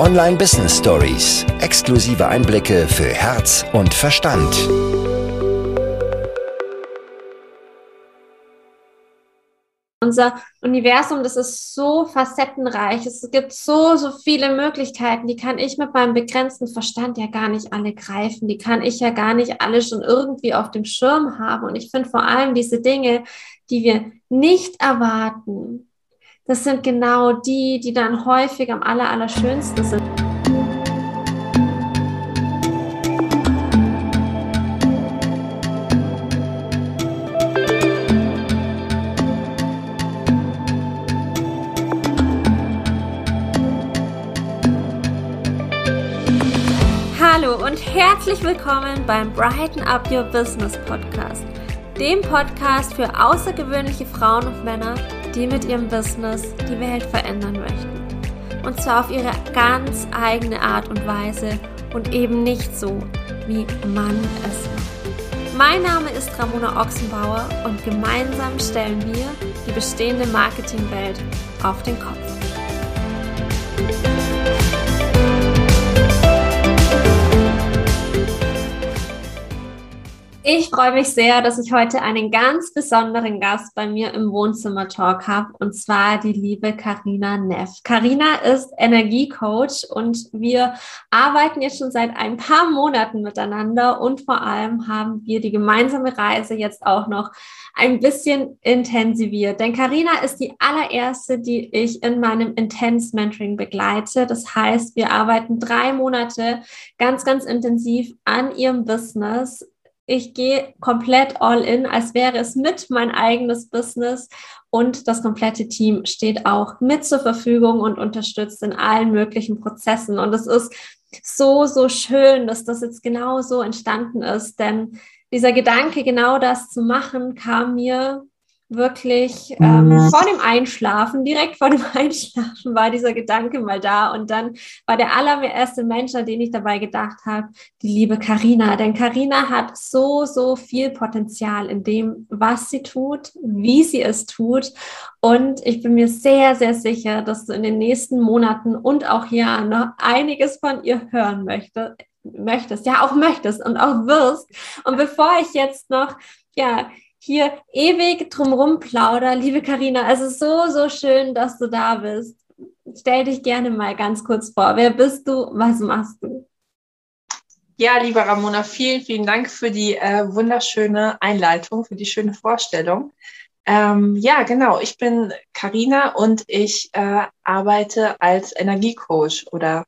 Online Business Stories. Exklusive Einblicke für Herz und Verstand. Unser Universum, das ist so facettenreich. Es gibt so, so viele Möglichkeiten. Die kann ich mit meinem begrenzten Verstand ja gar nicht alle greifen. Die kann ich ja gar nicht alle schon irgendwie auf dem Schirm haben. Und ich finde vor allem diese Dinge, die wir nicht erwarten, das sind genau die, die dann häufig am aller, allerschönsten sind. Hallo und herzlich willkommen beim Brighten Up Your Business Podcast, dem Podcast für außergewöhnliche Frauen und Männer, die mit ihrem Business die Welt verändern möchten. Und zwar auf ihre ganz eigene Art und Weise und eben nicht so, wie man es macht. Mein Name ist Ramona Ochsenbauer und gemeinsam stellen wir die bestehende Marketingwelt auf den Kopf. Ich freue mich sehr, dass ich heute einen ganz besonderen Gast bei mir im Wohnzimmer Talk habe und zwar die liebe Karina Neff. Karina ist Energiecoach und wir arbeiten jetzt schon seit ein paar Monaten miteinander und vor allem haben wir die gemeinsame Reise jetzt auch noch ein bisschen intensiviert. Denn Karina ist die allererste, die ich in meinem Intense Mentoring begleite. Das heißt, wir arbeiten drei Monate ganz, ganz intensiv an ihrem Business ich gehe komplett all in, als wäre es mit mein eigenes Business und das komplette Team steht auch mit zur Verfügung und unterstützt in allen möglichen Prozessen. Und es ist so, so schön, dass das jetzt genau so entstanden ist, denn dieser Gedanke, genau das zu machen, kam mir wirklich ähm, mhm. vor dem Einschlafen, direkt vor dem Einschlafen war dieser Gedanke mal da und dann war der allererste Mensch, an den ich dabei gedacht habe, die liebe Karina, denn Karina hat so so viel Potenzial in dem, was sie tut, wie sie es tut. Und ich bin mir sehr sehr sicher, dass du in den nächsten Monaten und auch Jahren noch einiges von ihr hören möchte, möchtest, ja auch möchtest und auch wirst. Und bevor ich jetzt noch ja hier ewig drumrum plauder. Liebe Karina, es ist so, so schön, dass du da bist. Stell dich gerne mal ganz kurz vor. Wer bist du? Was machst du? Ja, liebe Ramona, vielen, vielen Dank für die äh, wunderschöne Einleitung, für die schöne Vorstellung. Ähm, ja, genau. Ich bin Karina und ich äh, arbeite als Energiecoach oder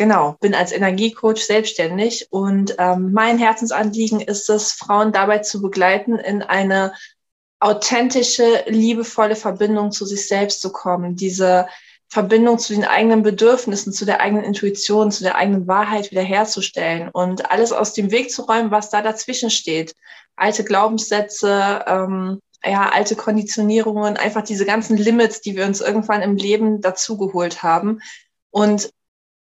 genau, bin als Energiecoach selbstständig und ähm, mein Herzensanliegen ist es, Frauen dabei zu begleiten, in eine authentische, liebevolle Verbindung zu sich selbst zu kommen, diese Verbindung zu den eigenen Bedürfnissen, zu der eigenen Intuition, zu der eigenen Wahrheit wiederherzustellen und alles aus dem Weg zu räumen, was da dazwischen steht. Alte Glaubenssätze, ähm, ja, alte Konditionierungen, einfach diese ganzen Limits, die wir uns irgendwann im Leben dazugeholt haben. Und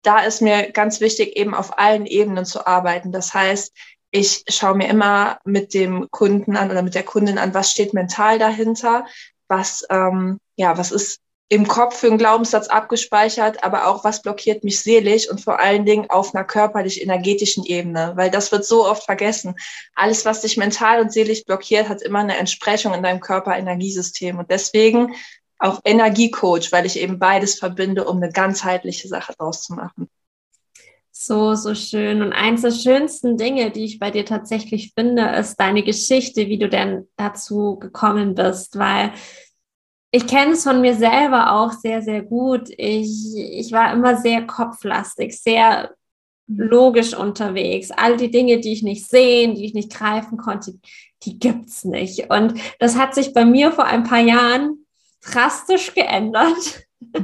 da ist mir ganz wichtig, eben auf allen Ebenen zu arbeiten. Das heißt, ich schaue mir immer mit dem Kunden an oder mit der Kundin an, was steht mental dahinter, was, ähm, ja, was ist im Kopf für einen Glaubenssatz abgespeichert, aber auch was blockiert mich seelisch und vor allen Dingen auf einer körperlich-energetischen Ebene, weil das wird so oft vergessen. Alles, was dich mental und seelisch blockiert, hat immer eine Entsprechung in deinem Körper-Energiesystem. Und deswegen auch Energiecoach, weil ich eben beides verbinde, um eine ganzheitliche Sache draus zu machen. So, so schön. Und eins der schönsten Dinge, die ich bei dir tatsächlich finde, ist deine Geschichte, wie du denn dazu gekommen bist, weil ich kenne es von mir selber auch sehr, sehr gut. Ich, ich war immer sehr kopflastig, sehr logisch unterwegs. All die Dinge, die ich nicht sehen, die ich nicht greifen konnte, die gibt's nicht. Und das hat sich bei mir vor ein paar Jahren drastisch geändert.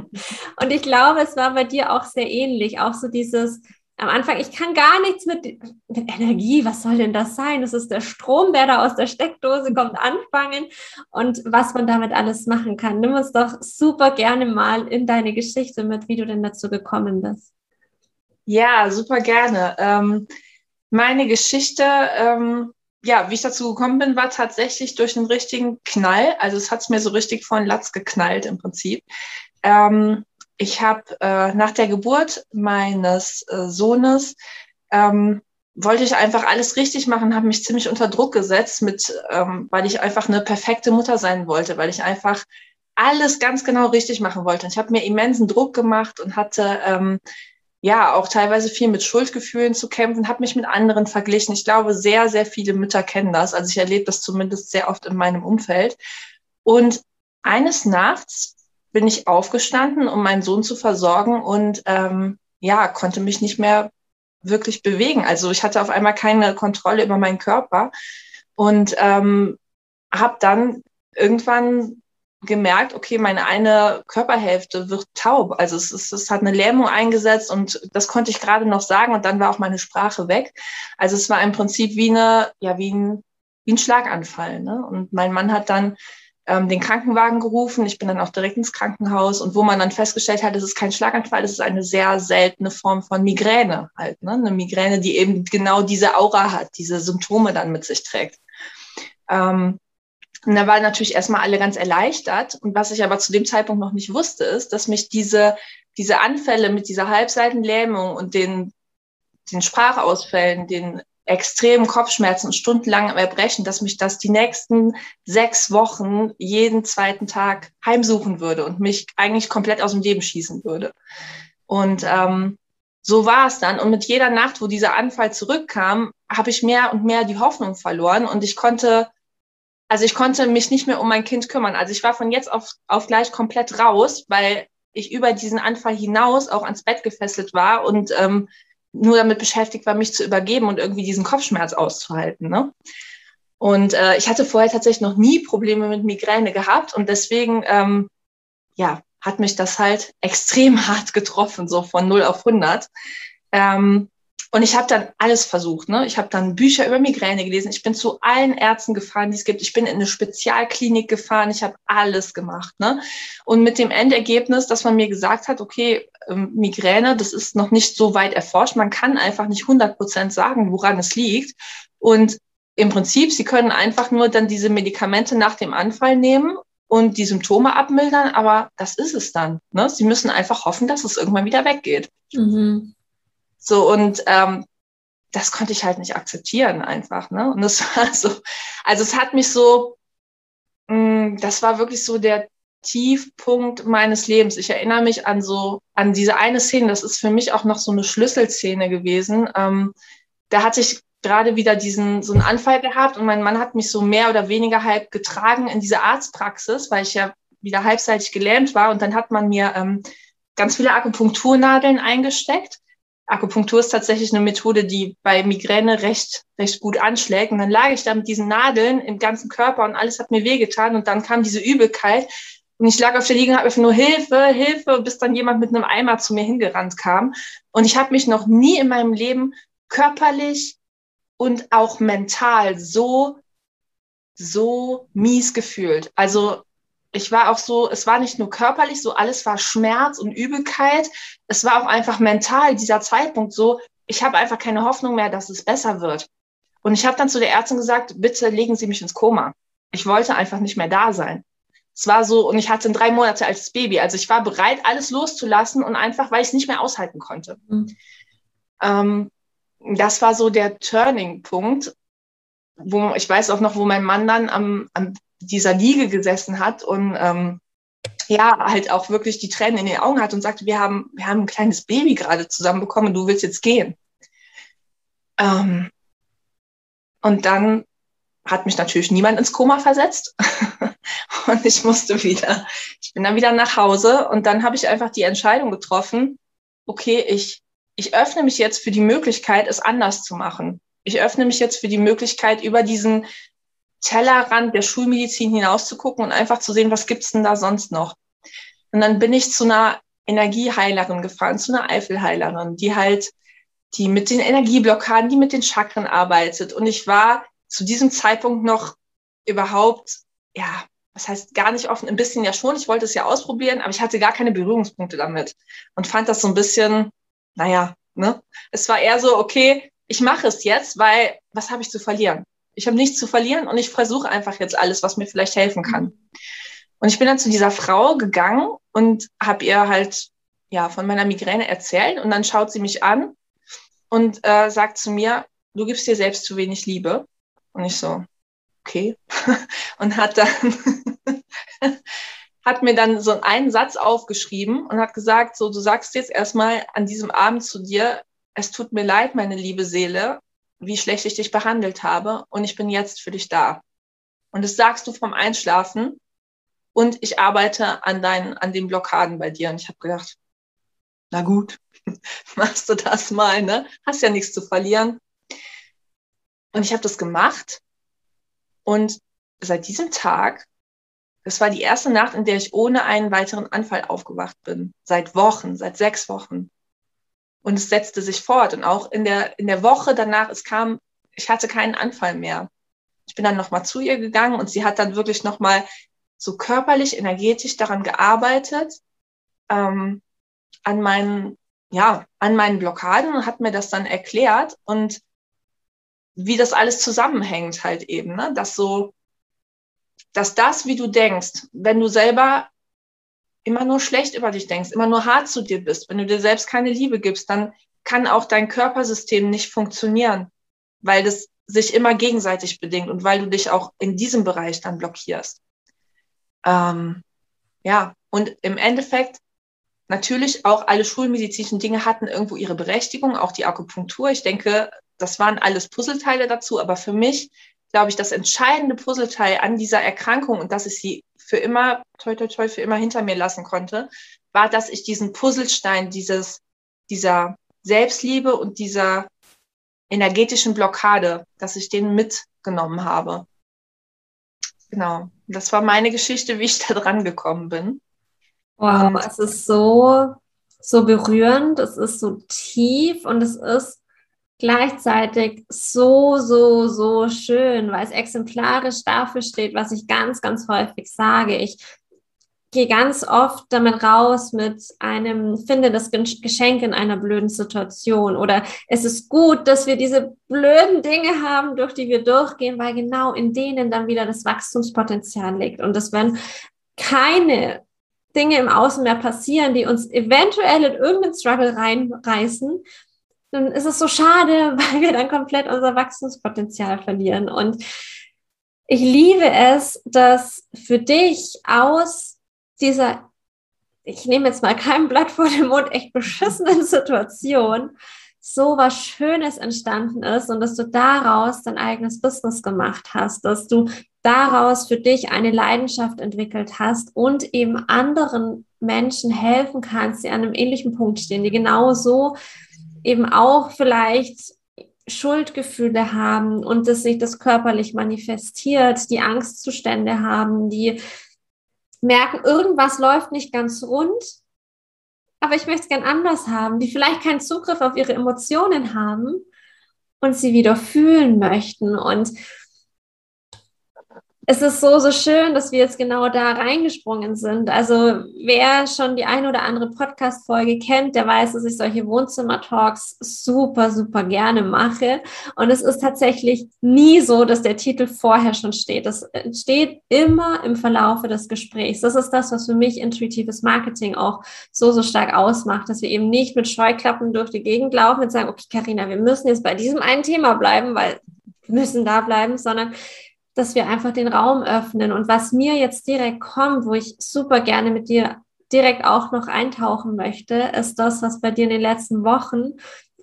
Und ich glaube, es war bei dir auch sehr ähnlich. Auch so dieses, am Anfang, ich kann gar nichts mit, mit Energie, was soll denn das sein? Das ist der Strom, der da aus der Steckdose kommt, anfangen und was man damit alles machen kann. Nimm uns doch super gerne mal in deine Geschichte mit, wie du denn dazu gekommen bist. Ja, super gerne. Ähm, meine Geschichte ähm, ja, wie ich dazu gekommen bin, war tatsächlich durch einen richtigen Knall. Also es hat es mir so richtig vor den Latz geknallt im Prinzip. Ähm, ich habe äh, nach der Geburt meines äh, Sohnes ähm, wollte ich einfach alles richtig machen, habe mich ziemlich unter Druck gesetzt, mit, ähm, weil ich einfach eine perfekte Mutter sein wollte, weil ich einfach alles ganz genau richtig machen wollte. Und ich habe mir immensen Druck gemacht und hatte ähm, ja auch teilweise viel mit Schuldgefühlen zu kämpfen, habe mich mit anderen verglichen. Ich glaube, sehr, sehr viele Mütter kennen das. Also ich erlebe das zumindest sehr oft in meinem Umfeld. Und eines Nachts bin ich aufgestanden, um meinen Sohn zu versorgen und ähm, ja, konnte mich nicht mehr wirklich bewegen. Also ich hatte auf einmal keine Kontrolle über meinen Körper und ähm, habe dann irgendwann gemerkt, okay, meine eine Körperhälfte wird taub. Also es, ist, es hat eine Lähmung eingesetzt und das konnte ich gerade noch sagen und dann war auch meine Sprache weg. Also es war im Prinzip wie eine, ja, wie ein, wie ein Schlaganfall. Ne? Und mein Mann hat dann ähm, den Krankenwagen gerufen. Ich bin dann auch direkt ins Krankenhaus und wo man dann festgestellt hat, es ist kein Schlaganfall, es ist eine sehr seltene Form von Migräne halt. Ne? Eine Migräne, die eben genau diese Aura hat, diese Symptome dann mit sich trägt. Ähm, und da waren natürlich erstmal alle ganz erleichtert. Und was ich aber zu dem Zeitpunkt noch nicht wusste, ist, dass mich diese, diese Anfälle mit dieser Halbseitenlähmung und den, den Sprachausfällen, den extremen Kopfschmerzen und stundenlangem Erbrechen, dass mich das die nächsten sechs Wochen jeden zweiten Tag heimsuchen würde und mich eigentlich komplett aus dem Leben schießen würde. Und ähm, so war es dann. Und mit jeder Nacht, wo dieser Anfall zurückkam, habe ich mehr und mehr die Hoffnung verloren und ich konnte, also ich konnte mich nicht mehr um mein Kind kümmern. Also ich war von jetzt auf, auf gleich komplett raus, weil ich über diesen Anfall hinaus auch ans Bett gefesselt war und ähm, nur damit beschäftigt war, mich zu übergeben und irgendwie diesen Kopfschmerz auszuhalten. Ne? Und äh, ich hatte vorher tatsächlich noch nie Probleme mit Migräne gehabt und deswegen, ähm, ja, hat mich das halt extrem hart getroffen, so von 0 auf 100. Ähm, und ich habe dann alles versucht. Ne? Ich habe dann Bücher über Migräne gelesen. Ich bin zu allen Ärzten gefahren, die es gibt. Ich bin in eine Spezialklinik gefahren. Ich habe alles gemacht. Ne? Und mit dem Endergebnis, dass man mir gesagt hat, okay, ähm, Migräne, das ist noch nicht so weit erforscht. Man kann einfach nicht 100 Prozent sagen, woran es liegt. Und im Prinzip, Sie können einfach nur dann diese Medikamente nach dem Anfall nehmen und die Symptome abmildern, aber das ist es dann. Ne? Sie müssen einfach hoffen, dass es irgendwann wieder weggeht. Mhm. So, und ähm, das konnte ich halt nicht akzeptieren einfach. Ne? Und das war so, also es hat mich so, mh, mm, das war wirklich so der Tiefpunkt meines Lebens. Ich erinnere mich an so, an diese eine Szene, das ist für mich auch noch so eine Schlüsselszene gewesen. Ähm, da hatte ich gerade wieder diesen, so einen Anfall gehabt und mein Mann hat mich so mehr oder weniger halb getragen in diese Arztpraxis, weil ich ja wieder halbseitig gelähmt war und dann hat man mir ähm, ganz viele Akupunkturnadeln eingesteckt Akupunktur ist tatsächlich eine Methode, die bei Migräne recht, recht gut anschlägt. Und dann lag ich da mit diesen Nadeln im ganzen Körper und alles hat mir wehgetan. Und dann kam diese Übelkeit. Und ich lag auf der Liege und habe einfach nur Hilfe, Hilfe, bis dann jemand mit einem Eimer zu mir hingerannt kam. Und ich habe mich noch nie in meinem Leben körperlich und auch mental so, so mies gefühlt. Also ich war auch so, es war nicht nur körperlich so, alles war Schmerz und Übelkeit. Es war auch einfach mental dieser Zeitpunkt so, ich habe einfach keine Hoffnung mehr, dass es besser wird. Und ich habe dann zu der Ärztin gesagt, bitte legen Sie mich ins Koma. Ich wollte einfach nicht mehr da sein. Es war so, und ich hatte ein drei Monate altes Baby. Also ich war bereit, alles loszulassen und einfach, weil ich es nicht mehr aushalten konnte. Mhm. Ähm, das war so der Turning-Punkt, wo ich weiß auch noch, wo mein Mann dann am, am dieser Liege gesessen hat und ähm, ja, halt auch wirklich die Tränen in den Augen hat und sagte, wir haben, wir haben ein kleines Baby gerade zusammenbekommen, du willst jetzt gehen. Ähm, und dann hat mich natürlich niemand ins Koma versetzt und ich musste wieder, ich bin dann wieder nach Hause und dann habe ich einfach die Entscheidung getroffen, okay, ich, ich öffne mich jetzt für die Möglichkeit, es anders zu machen. Ich öffne mich jetzt für die Möglichkeit, über diesen Tellerrand der Schulmedizin hinauszugucken und einfach zu sehen, was gibt's denn da sonst noch. Und dann bin ich zu einer Energieheilerin gefahren, zu einer Eifelheilerin, die halt, die mit den Energieblockaden, die mit den Chakren arbeitet. Und ich war zu diesem Zeitpunkt noch überhaupt, ja, was heißt gar nicht offen, ein bisschen ja schon. Ich wollte es ja ausprobieren, aber ich hatte gar keine Berührungspunkte damit und fand das so ein bisschen, naja, ne? Es war eher so, okay, ich mache es jetzt, weil was habe ich zu verlieren? Ich habe nichts zu verlieren und ich versuche einfach jetzt alles, was mir vielleicht helfen kann. Und ich bin dann zu dieser Frau gegangen und habe ihr halt ja, von meiner Migräne erzählen und dann schaut sie mich an und äh, sagt zu mir, du gibst dir selbst zu wenig Liebe. Und ich so, okay. und hat dann, hat mir dann so einen Satz aufgeschrieben und hat gesagt, so, du sagst jetzt erstmal an diesem Abend zu dir, es tut mir leid, meine liebe Seele, wie schlecht ich dich behandelt habe und ich bin jetzt für dich da. Und das sagst du vom Einschlafen und ich arbeite an deinen, an den Blockaden bei dir. Und ich habe gedacht, na gut, machst du das mal, ne? Hast ja nichts zu verlieren. Und ich habe das gemacht. Und seit diesem Tag, das war die erste Nacht, in der ich ohne einen weiteren Anfall aufgewacht bin. Seit Wochen, seit sechs Wochen. Und es setzte sich fort. Und auch in der, in der Woche danach, es kam, ich hatte keinen Anfall mehr. Ich bin dann nochmal zu ihr gegangen und sie hat dann wirklich nochmal so körperlich, energetisch daran gearbeitet, ähm, an meinen, ja, an meinen Blockaden und hat mir das dann erklärt und wie das alles zusammenhängt halt eben, ne? dass so, dass das, wie du denkst, wenn du selber immer nur schlecht über dich denkst, immer nur hart zu dir bist, wenn du dir selbst keine Liebe gibst, dann kann auch dein Körpersystem nicht funktionieren, weil das sich immer gegenseitig bedingt und weil du dich auch in diesem Bereich dann blockierst. Ähm, ja, und im Endeffekt natürlich auch alle schulmedizinischen Dinge hatten irgendwo ihre Berechtigung, auch die Akupunktur. Ich denke, das waren alles Puzzleteile dazu, aber für mich, glaube ich, das entscheidende Puzzleteil an dieser Erkrankung und dass ich sie für immer, toi, toi, toi, für immer hinter mir lassen konnte, war, dass ich diesen Puzzlestein dieses, dieser Selbstliebe und dieser energetischen Blockade, dass ich den mitgenommen habe. Genau. Das war meine Geschichte, wie ich da dran gekommen bin. Wow, es ist so, so berührend, es ist so tief und es ist gleichzeitig so, so, so schön, weil es exemplarisch dafür steht, was ich ganz, ganz häufig sage. Ich gehe ganz oft damit raus mit einem, finde das Geschenk in einer blöden Situation oder es ist gut, dass wir diese blöden Dinge haben, durch die wir durchgehen, weil genau in denen dann wieder das Wachstumspotenzial liegt. Und dass wenn keine Dinge im Außen mehr passieren, die uns eventuell in irgendeinen Struggle reinreißen, dann ist es so schade, weil wir dann komplett unser Wachstumspotenzial verlieren. Und ich liebe es, dass für dich aus dieser, ich nehme jetzt mal kein Blatt vor den Mund, echt beschissenen Situation so was Schönes entstanden ist und dass du daraus dein eigenes Business gemacht hast, dass du daraus für dich eine Leidenschaft entwickelt hast und eben anderen Menschen helfen kannst, die an einem ähnlichen Punkt stehen, die genauso eben auch vielleicht Schuldgefühle haben und dass sich das körperlich manifestiert, die Angstzustände haben, die merken, irgendwas läuft nicht ganz rund, aber ich möchte es gern anders haben, die vielleicht keinen Zugriff auf ihre Emotionen haben und sie wieder fühlen möchten. Und es ist so, so schön, dass wir jetzt genau da reingesprungen sind. Also wer schon die eine oder andere Podcast-Folge kennt, der weiß, dass ich solche Wohnzimmer-Talks super, super gerne mache. Und es ist tatsächlich nie so, dass der Titel vorher schon steht. Das entsteht immer im Verlaufe des Gesprächs. Das ist das, was für mich intuitives Marketing auch so, so stark ausmacht, dass wir eben nicht mit Scheuklappen durch die Gegend laufen und sagen, okay, Karina, wir müssen jetzt bei diesem einen Thema bleiben, weil wir müssen da bleiben, sondern dass wir einfach den Raum öffnen. Und was mir jetzt direkt kommt, wo ich super gerne mit dir direkt auch noch eintauchen möchte, ist das, was bei dir in den letzten Wochen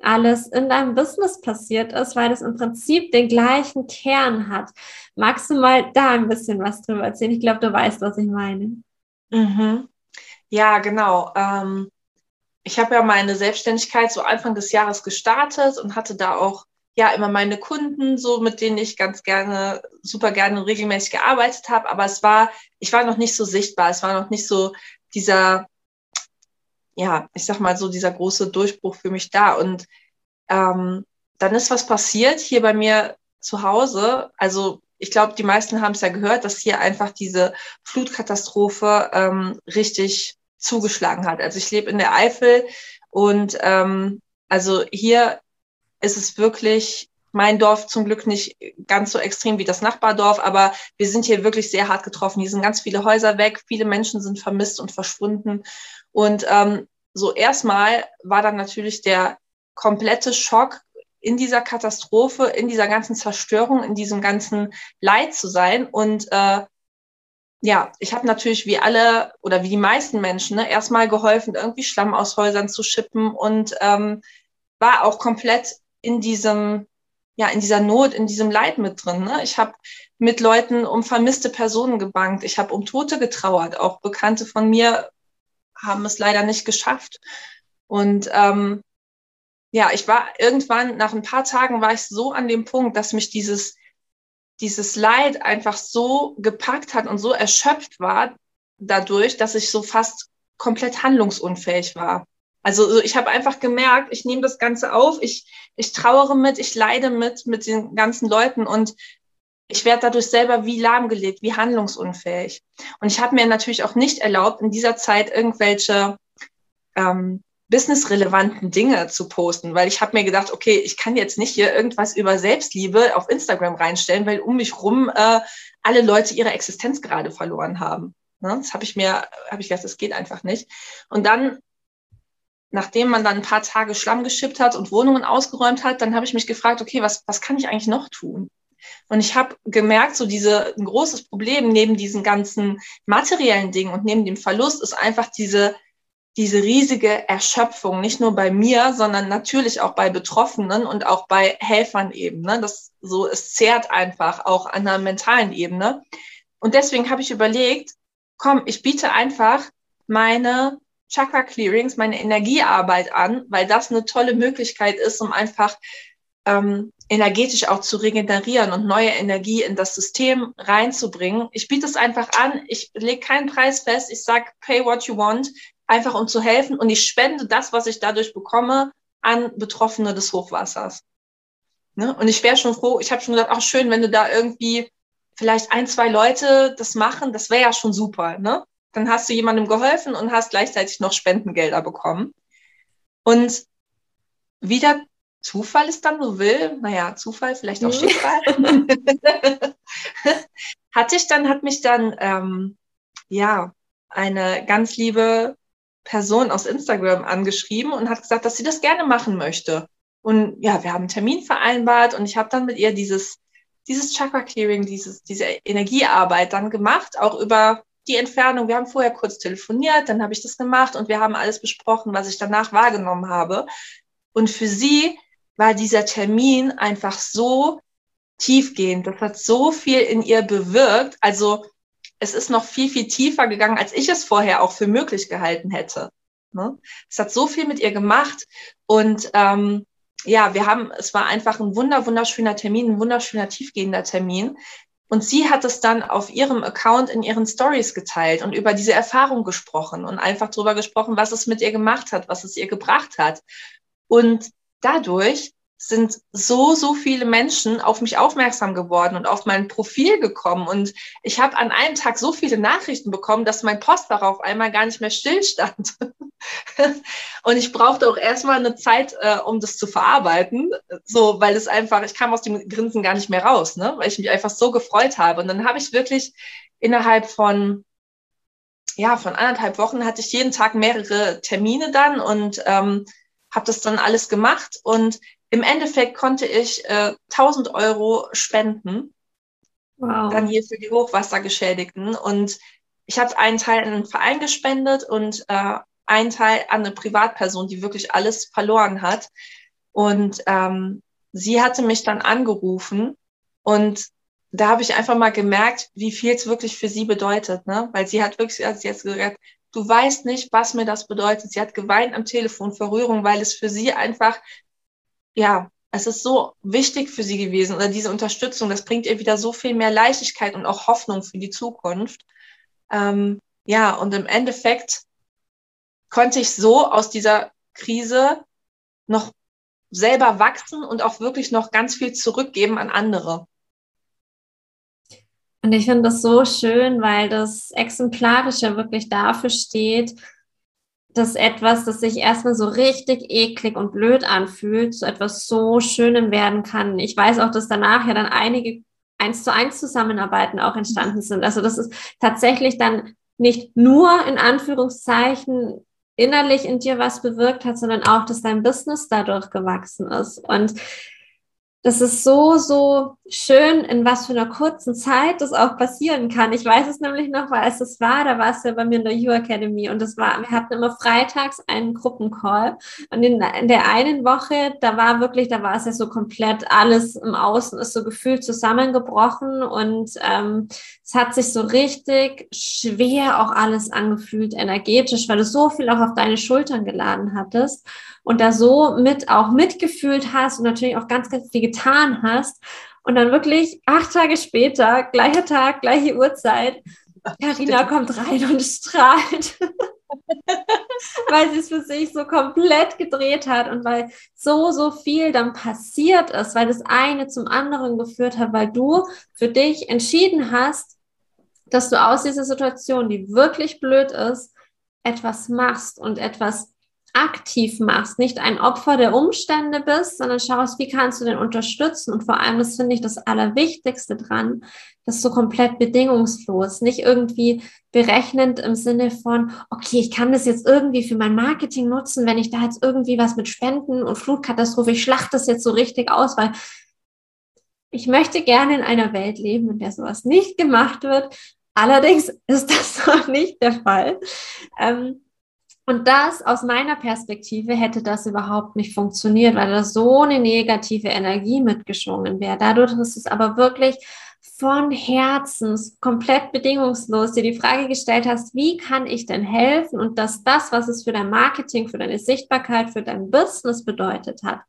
alles in deinem Business passiert ist, weil es im Prinzip den gleichen Kern hat. Magst du mal da ein bisschen was drüber erzählen? Ich glaube, du weißt, was ich meine. Mhm. Ja, genau. Ähm, ich habe ja meine Selbstständigkeit so Anfang des Jahres gestartet und hatte da auch ja immer meine Kunden, so mit denen ich ganz gerne, super gerne regelmäßig gearbeitet habe. Aber es war, ich war noch nicht so sichtbar. Es war noch nicht so dieser, ja, ich sag mal so dieser große Durchbruch für mich da. Und ähm, dann ist was passiert hier bei mir zu Hause. Also ich glaube, die meisten haben es ja gehört, dass hier einfach diese Flutkatastrophe ähm, richtig zugeschlagen hat. Also ich lebe in der Eifel und ähm, also hier ist es wirklich mein Dorf zum Glück nicht ganz so extrem wie das Nachbardorf, aber wir sind hier wirklich sehr hart getroffen. Hier sind ganz viele Häuser weg, viele Menschen sind vermisst und verschwunden. Und ähm, so erstmal war dann natürlich der komplette Schock in dieser Katastrophe, in dieser ganzen Zerstörung, in diesem ganzen Leid zu sein. Und äh, ja, ich habe natürlich wie alle oder wie die meisten Menschen ne, erstmal geholfen, irgendwie Schlamm aus Häusern zu schippen und ähm, war auch komplett in diesem, ja, in dieser Not, in diesem Leid mit drin. Ne? Ich habe mit Leuten um vermisste Personen gebankt, ich habe um Tote getrauert. Auch Bekannte von mir haben es leider nicht geschafft. Und ähm, ja, ich war irgendwann, nach ein paar Tagen war ich so an dem Punkt, dass mich dieses, dieses Leid einfach so gepackt hat und so erschöpft war dadurch, dass ich so fast komplett handlungsunfähig war. Also ich habe einfach gemerkt, ich nehme das Ganze auf, ich, ich trauere mit, ich leide mit, mit den ganzen Leuten und ich werde dadurch selber wie lahmgelegt, wie handlungsunfähig. Und ich habe mir natürlich auch nicht erlaubt, in dieser Zeit irgendwelche ähm, businessrelevanten Dinge zu posten, weil ich habe mir gedacht, okay, ich kann jetzt nicht hier irgendwas über Selbstliebe auf Instagram reinstellen, weil um mich rum äh, alle Leute ihre Existenz gerade verloren haben. Ne? Das habe ich mir, habe ich gedacht, das geht einfach nicht. Und dann, nachdem man dann ein paar Tage Schlamm geschippt hat und Wohnungen ausgeräumt hat, dann habe ich mich gefragt, okay, was, was kann ich eigentlich noch tun? Und ich habe gemerkt, so diese ein großes Problem neben diesen ganzen materiellen Dingen und neben dem Verlust ist einfach diese diese riesige Erschöpfung, nicht nur bei mir, sondern natürlich auch bei Betroffenen und auch bei Helfern eben. Ne? Das so, es zehrt einfach auch an der mentalen Ebene. Und deswegen habe ich überlegt, komm, ich biete einfach meine Chakra Clearings, meine Energiearbeit an, weil das eine tolle Möglichkeit ist, um einfach ähm, energetisch auch zu regenerieren und neue Energie in das System reinzubringen. Ich biete es einfach an, ich lege keinen Preis fest, ich sage, pay what you want einfach um zu helfen. Und ich spende das, was ich dadurch bekomme, an Betroffene des Hochwassers. Ne? Und ich wäre schon froh, ich habe schon gesagt, auch schön, wenn du da irgendwie vielleicht ein, zwei Leute das machen, das wäre ja schon super. Ne? Dann hast du jemandem geholfen und hast gleichzeitig noch Spendengelder bekommen. Und wie der Zufall es dann so will, naja, Zufall, vielleicht auch Schicksal, hatte ich dann, hat mich dann, ähm, ja, eine ganz liebe Person aus Instagram angeschrieben und hat gesagt, dass sie das gerne machen möchte. Und ja, wir haben einen Termin vereinbart und ich habe dann mit ihr dieses, dieses Chakra Clearing, dieses, diese Energiearbeit dann gemacht, auch über die Entfernung. Wir haben vorher kurz telefoniert, dann habe ich das gemacht und wir haben alles besprochen, was ich danach wahrgenommen habe. Und für sie war dieser Termin einfach so tiefgehend. Das hat so viel in ihr bewirkt. Also es ist noch viel, viel tiefer gegangen, als ich es vorher auch für möglich gehalten hätte. Ne? Es hat so viel mit ihr gemacht und ähm, ja, wir haben, es war einfach ein wunder, wunderschöner Termin, ein wunderschöner, tiefgehender Termin. Und sie hat es dann auf ihrem Account in ihren Stories geteilt und über diese Erfahrung gesprochen und einfach darüber gesprochen, was es mit ihr gemacht hat, was es ihr gebracht hat. Und dadurch sind so, so viele Menschen auf mich aufmerksam geworden und auf mein Profil gekommen. Und ich habe an einem Tag so viele Nachrichten bekommen, dass mein Postfach auf einmal gar nicht mehr stillstand. und ich brauchte auch erstmal eine Zeit, äh, um das zu verarbeiten. So, weil es einfach, ich kam aus dem Grinsen gar nicht mehr raus, ne? weil ich mich einfach so gefreut habe. Und dann habe ich wirklich innerhalb von ja, von anderthalb Wochen hatte ich jeden Tag mehrere Termine dann und ähm, habe das dann alles gemacht und im Endeffekt konnte ich äh, 1000 Euro spenden, wow. dann hier für die Hochwassergeschädigten. Und ich habe einen Teil an einen Verein gespendet und äh, einen Teil an eine Privatperson, die wirklich alles verloren hat. Und ähm, sie hatte mich dann angerufen und da habe ich einfach mal gemerkt, wie viel es wirklich für sie bedeutet, ne? Weil sie hat wirklich, als sie jetzt gesagt, du weißt nicht, was mir das bedeutet. Sie hat geweint am Telefon vor Rührung, weil es für sie einfach ja, es ist so wichtig für sie gewesen oder diese Unterstützung, das bringt ihr wieder so viel mehr Leichtigkeit und auch Hoffnung für die Zukunft. Ähm, ja, und im Endeffekt konnte ich so aus dieser Krise noch selber wachsen und auch wirklich noch ganz viel zurückgeben an andere. Und ich finde das so schön, weil das Exemplarische wirklich dafür steht, dass etwas, das sich erstmal so richtig eklig und blöd anfühlt, zu etwas so Schönem werden kann. Ich weiß auch, dass danach ja dann einige eins zu eins Zusammenarbeiten auch entstanden sind. Also das ist tatsächlich dann nicht nur in Anführungszeichen innerlich in dir was bewirkt hat, sondern auch, dass dein Business dadurch gewachsen ist. Und das ist so, so schön, in was für einer kurzen Zeit das auch passieren kann. Ich weiß es nämlich noch, weil es das war, da war es ja bei mir in der You Academy und das war, wir hatten immer freitags einen Gruppencall und in, in der einen Woche, da war wirklich, da war es ja so komplett alles im Außen ist so gefühlt zusammengebrochen und ähm, es hat sich so richtig schwer auch alles angefühlt, energetisch, weil du so viel auch auf deine Schultern geladen hattest und da so mit auch mitgefühlt hast und natürlich auch ganz, ganz viel getan hast. Und dann wirklich acht Tage später, gleicher Tag, gleiche Uhrzeit, Carina kommt rein und strahlt. weil sie es für sich so komplett gedreht hat und weil so, so viel dann passiert ist, weil das eine zum anderen geführt hat, weil du für dich entschieden hast, dass du aus dieser Situation, die wirklich blöd ist, etwas machst und etwas aktiv machst, nicht ein Opfer der Umstände bist, sondern schaust, wie kannst du den unterstützen. Und vor allem, das finde ich das Allerwichtigste dran, das so komplett bedingungslos, nicht irgendwie berechnend im Sinne von, okay, ich kann das jetzt irgendwie für mein Marketing nutzen, wenn ich da jetzt irgendwie was mit Spenden und Flutkatastrophe, ich schlachte das jetzt so richtig aus, weil ich möchte gerne in einer Welt leben, in der sowas nicht gemacht wird. Allerdings ist das noch nicht der Fall. Ähm, und das aus meiner Perspektive hätte das überhaupt nicht funktioniert, weil da so eine negative Energie mitgeschwungen wäre. Dadurch, dass es aber wirklich von Herzens komplett bedingungslos dir die Frage gestellt hast, wie kann ich denn helfen und dass das, was es für dein Marketing, für deine Sichtbarkeit, für dein Business bedeutet hat,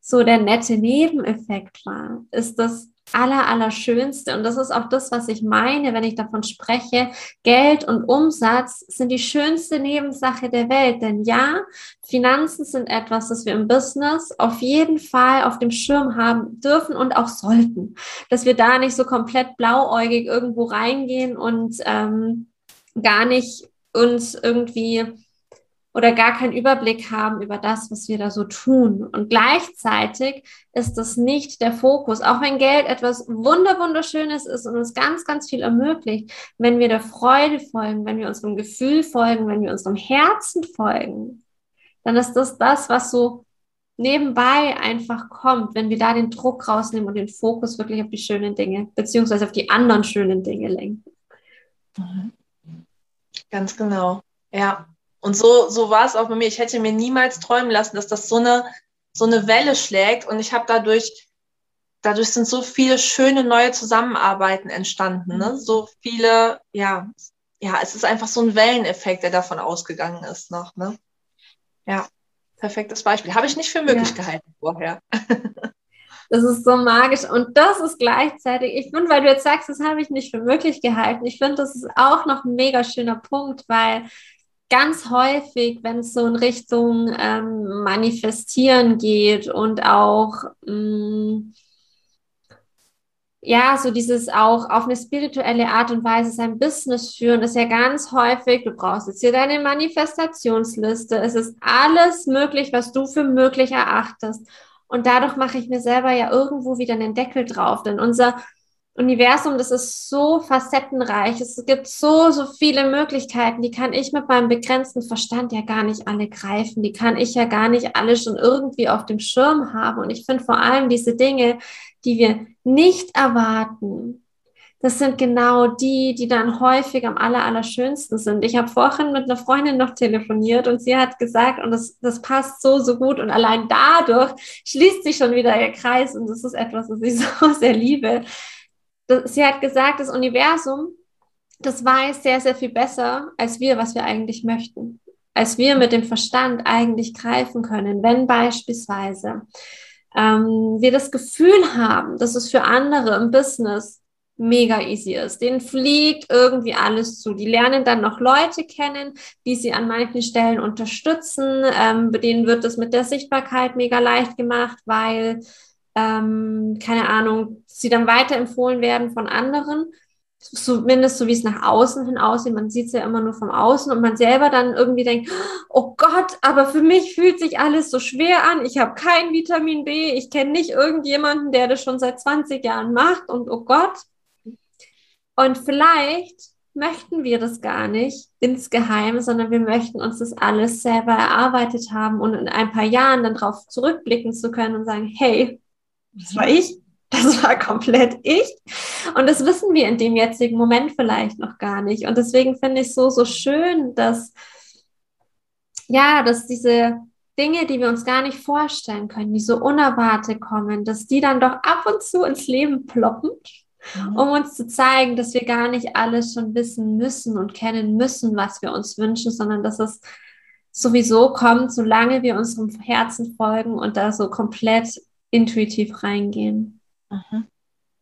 so der nette Nebeneffekt war, ist das aller, allerschönste. Und das ist auch das, was ich meine, wenn ich davon spreche. Geld und Umsatz sind die schönste Nebensache der Welt. Denn ja, Finanzen sind etwas, das wir im Business auf jeden Fall auf dem Schirm haben dürfen und auch sollten. Dass wir da nicht so komplett blauäugig irgendwo reingehen und ähm, gar nicht uns irgendwie oder gar keinen Überblick haben über das, was wir da so tun. Und gleichzeitig ist das nicht der Fokus, auch wenn Geld etwas wunder wunderschönes ist und uns ganz, ganz viel ermöglicht, wenn wir der Freude folgen, wenn wir unserem Gefühl folgen, wenn wir unserem Herzen folgen, dann ist das das, was so nebenbei einfach kommt, wenn wir da den Druck rausnehmen und den Fokus wirklich auf die schönen Dinge, beziehungsweise auf die anderen schönen Dinge lenken. Ganz genau. Ja, und so, so war es auch bei mir. Ich hätte mir niemals träumen lassen, dass das so eine, so eine Welle schlägt. Und ich habe dadurch, dadurch sind so viele schöne neue Zusammenarbeiten entstanden. Ne? Mhm. So viele, ja, ja, es ist einfach so ein Welleneffekt, der davon ausgegangen ist noch. Ne? Ja, perfektes Beispiel. Habe ich nicht für möglich ja. gehalten vorher. Das ist so magisch. Und das ist gleichzeitig, ich finde, weil du jetzt sagst, das habe ich nicht für möglich gehalten. Ich finde, das ist auch noch ein mega schöner Punkt, weil ganz häufig, wenn es so in Richtung ähm, Manifestieren geht und auch mh, mm, ja, so dieses auch auf eine spirituelle Art und Weise sein Business führen, ist ja ganz häufig, du brauchst jetzt hier deine Manifestationsliste. Es ist alles möglich, was du für möglich erachtest. Und dadurch mache ich mir selber ja irgendwo wieder einen Deckel drauf, denn unser Universum, das ist so facettenreich. Es gibt so, so viele Möglichkeiten. Die kann ich mit meinem begrenzten Verstand ja gar nicht alle greifen. Die kann ich ja gar nicht alle schon irgendwie auf dem Schirm haben. Und ich finde vor allem diese Dinge, die wir nicht erwarten, das sind genau die, die dann häufig am aller, allerschönsten sind. Ich habe vorhin mit einer Freundin noch telefoniert und sie hat gesagt, und das, das passt so, so gut und allein dadurch schließt sich schon wieder ihr Kreis und das ist etwas, was ich so sehr liebe sie hat gesagt, das Universum, das weiß sehr, sehr viel besser als wir, was wir eigentlich möchten. Als wir mit dem Verstand eigentlich greifen können, wenn beispielsweise ähm, wir das Gefühl haben, dass es für andere im Business mega easy ist. Denen fliegt irgendwie alles zu. Die lernen dann noch Leute kennen, die sie an manchen Stellen unterstützen. Ähm, denen wird es mit der Sichtbarkeit mega leicht gemacht, weil ähm, keine Ahnung, sie dann weiterempfohlen werden von anderen, zumindest so wie es nach außen hin aussieht. Man sieht es ja immer nur vom Außen und man selber dann irgendwie denkt, oh Gott, aber für mich fühlt sich alles so schwer an. Ich habe kein Vitamin B, ich kenne nicht irgendjemanden, der das schon seit 20 Jahren macht und oh Gott. Und vielleicht möchten wir das gar nicht insgeheim, sondern wir möchten uns das alles selber erarbeitet haben und in ein paar Jahren dann darauf zurückblicken zu können und sagen, hey, das war ich, das war komplett ich. Und das wissen wir in dem jetzigen Moment vielleicht noch gar nicht. Und deswegen finde ich es so, so schön, dass, ja, dass diese Dinge, die wir uns gar nicht vorstellen können, die so unerwartet kommen, dass die dann doch ab und zu ins Leben ploppen mhm. um uns zu zeigen, dass wir gar nicht alles schon wissen müssen und kennen müssen, was wir uns wünschen, sondern dass es sowieso kommt, solange wir unserem Herzen folgen und da so komplett intuitiv reingehen. Mhm.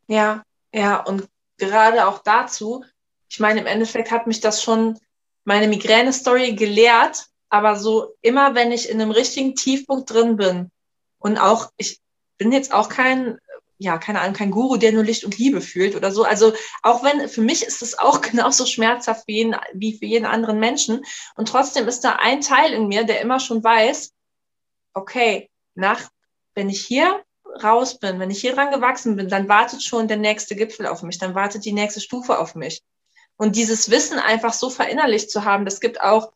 Ja, ja, und gerade auch dazu, ich meine, im Endeffekt hat mich das schon meine Migräne-Story gelehrt, aber so immer, wenn ich in einem richtigen Tiefpunkt drin bin und auch, ich bin jetzt auch kein ja, keine Ahnung, kein Guru, der nur Licht und Liebe fühlt oder so. Also auch wenn, für mich ist es auch genauso schmerzhaft wie, jeden, wie für jeden anderen Menschen. Und trotzdem ist da ein Teil in mir, der immer schon weiß, okay, nach, wenn ich hier raus bin, wenn ich hier dran gewachsen bin, dann wartet schon der nächste Gipfel auf mich, dann wartet die nächste Stufe auf mich. Und dieses Wissen einfach so verinnerlicht zu haben, das gibt auch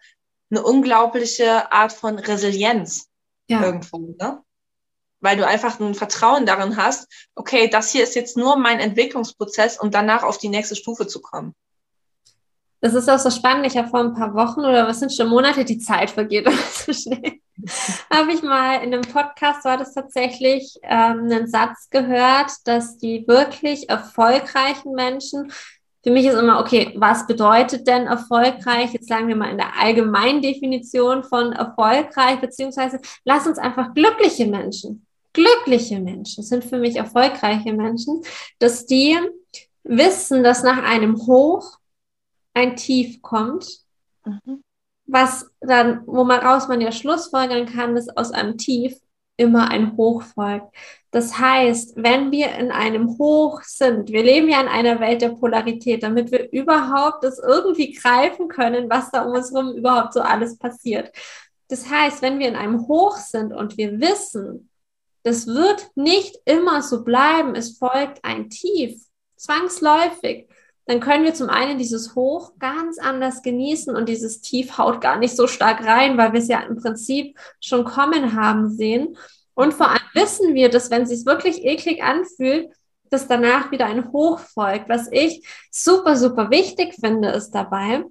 eine unglaubliche Art von Resilienz ja. irgendwo. Ne? weil du einfach ein Vertrauen darin hast, okay, das hier ist jetzt nur mein Entwicklungsprozess, um danach auf die nächste Stufe zu kommen. Das ist auch so spannend. Ich habe vor ein paar Wochen oder was sind schon Monate, die Zeit vergeht so schnell. habe ich mal in einem Podcast, war das tatsächlich ähm, einen Satz gehört, dass die wirklich erfolgreichen Menschen, für mich ist immer, okay, was bedeutet denn erfolgreich? Jetzt sagen wir mal in der allgemeinen Definition von erfolgreich, beziehungsweise lass uns einfach glückliche Menschen glückliche Menschen sind für mich erfolgreiche Menschen, dass die wissen, dass nach einem Hoch ein Tief kommt, mhm. Was dann, wo man raus man ja schlussfolgern kann, dass aus einem Tief immer ein Hoch folgt. Das heißt, wenn wir in einem Hoch sind, wir leben ja in einer Welt der Polarität, damit wir überhaupt das irgendwie greifen können, was da um uns herum überhaupt so alles passiert. Das heißt, wenn wir in einem Hoch sind und wir wissen, das wird nicht immer so bleiben. Es folgt ein Tief, zwangsläufig. Dann können wir zum einen dieses Hoch ganz anders genießen und dieses Tief haut gar nicht so stark rein, weil wir es ja im Prinzip schon kommen haben sehen. Und vor allem wissen wir, dass wenn es sich wirklich eklig anfühlt, dass danach wieder ein Hoch folgt. Was ich super, super wichtig finde, ist dabei,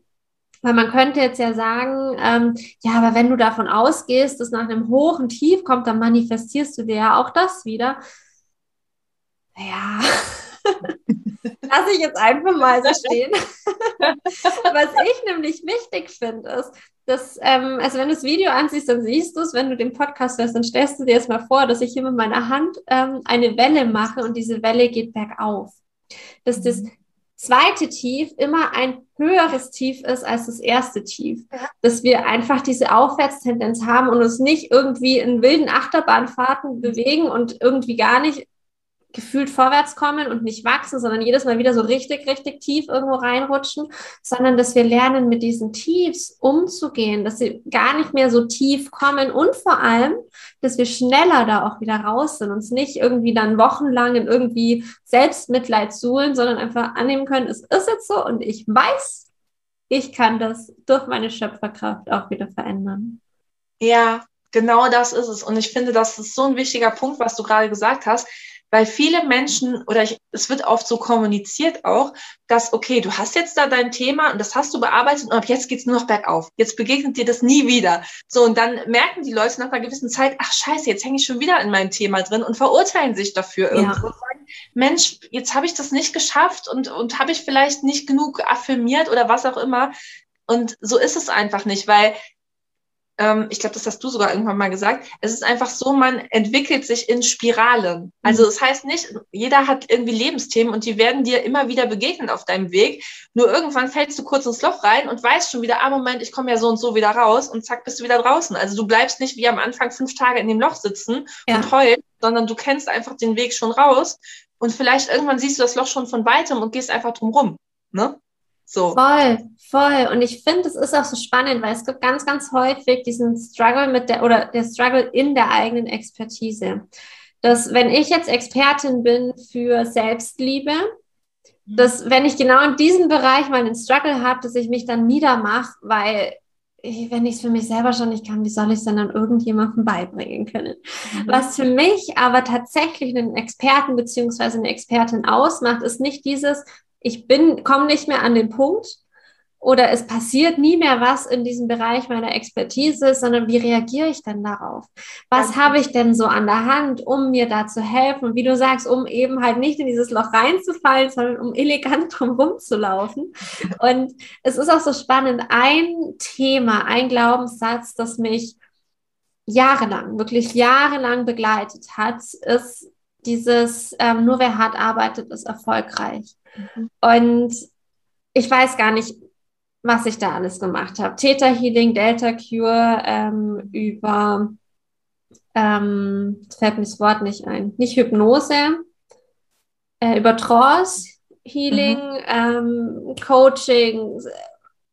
weil man könnte jetzt ja sagen, ähm, ja, aber wenn du davon ausgehst, dass nach einem hohen Tief kommt, dann manifestierst du dir ja auch das wieder. Ja, lasse ich jetzt einfach mal so stehen. Was ich nämlich wichtig finde, ist, dass, ähm, also wenn du das Video ansiehst, dann siehst du es, wenn du den Podcast hörst, dann stellst du dir jetzt mal vor, dass ich hier mit meiner Hand ähm, eine Welle mache und diese Welle geht bergauf. Dass das mhm zweite Tief immer ein höheres Tief ist als das erste Tief. Dass wir einfach diese Aufwärtstendenz haben und uns nicht irgendwie in wilden Achterbahnfahrten bewegen und irgendwie gar nicht gefühlt vorwärts kommen und nicht wachsen, sondern jedes Mal wieder so richtig, richtig tief irgendwo reinrutschen, sondern dass wir lernen, mit diesen Tiefs umzugehen, dass sie gar nicht mehr so tief kommen und vor allem, dass wir schneller da auch wieder raus sind, uns nicht irgendwie dann wochenlang in irgendwie Selbstmitleid suhlen, sondern einfach annehmen können, es ist jetzt so und ich weiß, ich kann das durch meine Schöpferkraft auch wieder verändern. Ja, genau das ist es. Und ich finde, das ist so ein wichtiger Punkt, was du gerade gesagt hast weil viele Menschen oder ich, es wird oft so kommuniziert auch, dass okay, du hast jetzt da dein Thema und das hast du bearbeitet und ab jetzt geht's nur noch bergauf. Jetzt begegnet dir das nie wieder. So und dann merken die Leute nach einer gewissen Zeit, ach Scheiße, jetzt hänge ich schon wieder in meinem Thema drin und verurteilen sich dafür irgendwo. Ja. Sagen, Mensch, jetzt habe ich das nicht geschafft und und habe ich vielleicht nicht genug affirmiert oder was auch immer. Und so ist es einfach nicht, weil ähm, ich glaube, das hast du sogar irgendwann mal gesagt, es ist einfach so, man entwickelt sich in Spiralen. Also es das heißt nicht, jeder hat irgendwie Lebensthemen und die werden dir immer wieder begegnen auf deinem Weg. Nur irgendwann fällst du kurz ins Loch rein und weißt schon wieder, ah Moment, ich komme ja so und so wieder raus und zack, bist du wieder draußen. Also du bleibst nicht wie am Anfang fünf Tage in dem Loch sitzen ja. und heulen, sondern du kennst einfach den Weg schon raus und vielleicht irgendwann siehst du das Loch schon von weitem und gehst einfach drum rum. Ne? So. Voll, voll. Und ich finde, es ist auch so spannend, weil es gibt ganz, ganz häufig diesen Struggle mit der oder der Struggle in der eigenen Expertise. Dass wenn ich jetzt Expertin bin für Selbstliebe, dass wenn ich genau in diesem Bereich mal einen Struggle habe, dass ich mich dann niedermache, weil ich, wenn ich es für mich selber schon nicht kann, wie soll ich es dann an irgendjemandem beibringen können? Mhm. Was für mich aber tatsächlich einen Experten beziehungsweise eine Expertin ausmacht, ist nicht dieses, ich bin, komme nicht mehr an den Punkt, oder es passiert nie mehr was in diesem Bereich meiner Expertise, sondern wie reagiere ich denn darauf? Was habe ich denn so an der Hand, um mir da zu helfen? wie du sagst, um eben halt nicht in dieses Loch reinzufallen, sondern um elegant drumherum zu laufen. Und es ist auch so spannend, ein Thema, ein Glaubenssatz, das mich jahrelang, wirklich jahrelang begleitet hat, ist dieses, ähm, nur wer hart arbeitet, ist erfolgreich. Mhm. Und ich weiß gar nicht, was ich da alles gemacht habe. Theta Healing, Delta Cure, ähm, über, ähm, fällt mir das Wort nicht ein, nicht Hypnose, äh, über Trance Healing, mhm. ähm, Coaching,